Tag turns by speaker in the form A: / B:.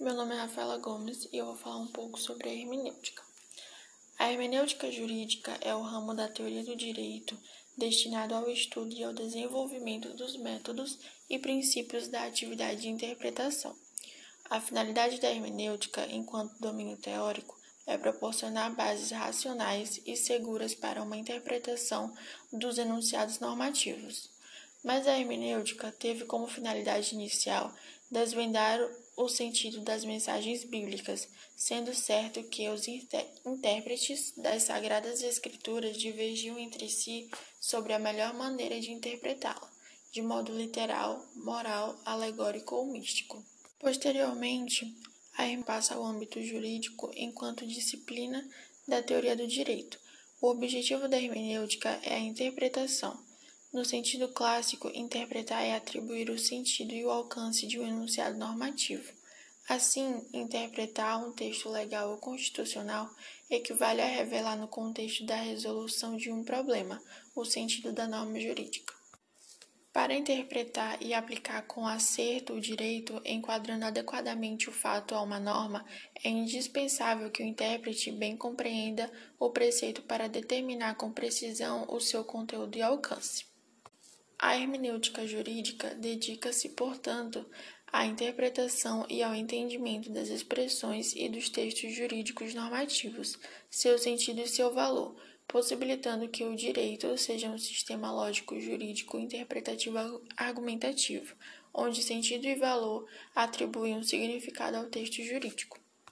A: Meu nome é Rafaela Gomes e eu vou falar um pouco sobre a hermenêutica. A hermenêutica jurídica é o ramo da teoria do direito destinado ao estudo e ao desenvolvimento dos métodos e princípios da atividade de interpretação. A finalidade da hermenêutica, enquanto domínio teórico, é proporcionar bases racionais e seguras para uma interpretação dos enunciados normativos. Mas a hermenêutica teve como finalidade inicial desvendar o sentido das mensagens bíblicas, sendo certo que os intérpretes das Sagradas Escrituras divergiam entre si sobre a melhor maneira de interpretá-la, de modo literal, moral, alegórico ou místico. Posteriormente, a hermenêutica passa ao âmbito jurídico enquanto disciplina da teoria do direito. O objetivo da hermenêutica é a interpretação no sentido clássico, interpretar é atribuir o sentido e o alcance de um enunciado normativo. Assim, interpretar um texto legal ou constitucional equivale a revelar no contexto da resolução de um problema o sentido da norma jurídica. Para interpretar e aplicar com acerto o direito, enquadrando adequadamente o fato a uma norma, é indispensável que o intérprete bem compreenda o preceito para determinar com precisão o seu conteúdo e alcance. A hermenêutica jurídica dedica-se, portanto, à interpretação e ao entendimento das expressões e dos textos jurídicos normativos, seu sentido e seu valor, possibilitando que o direito seja um sistema lógico jurídico interpretativo argumentativo, onde sentido e valor atribuem um significado ao texto jurídico.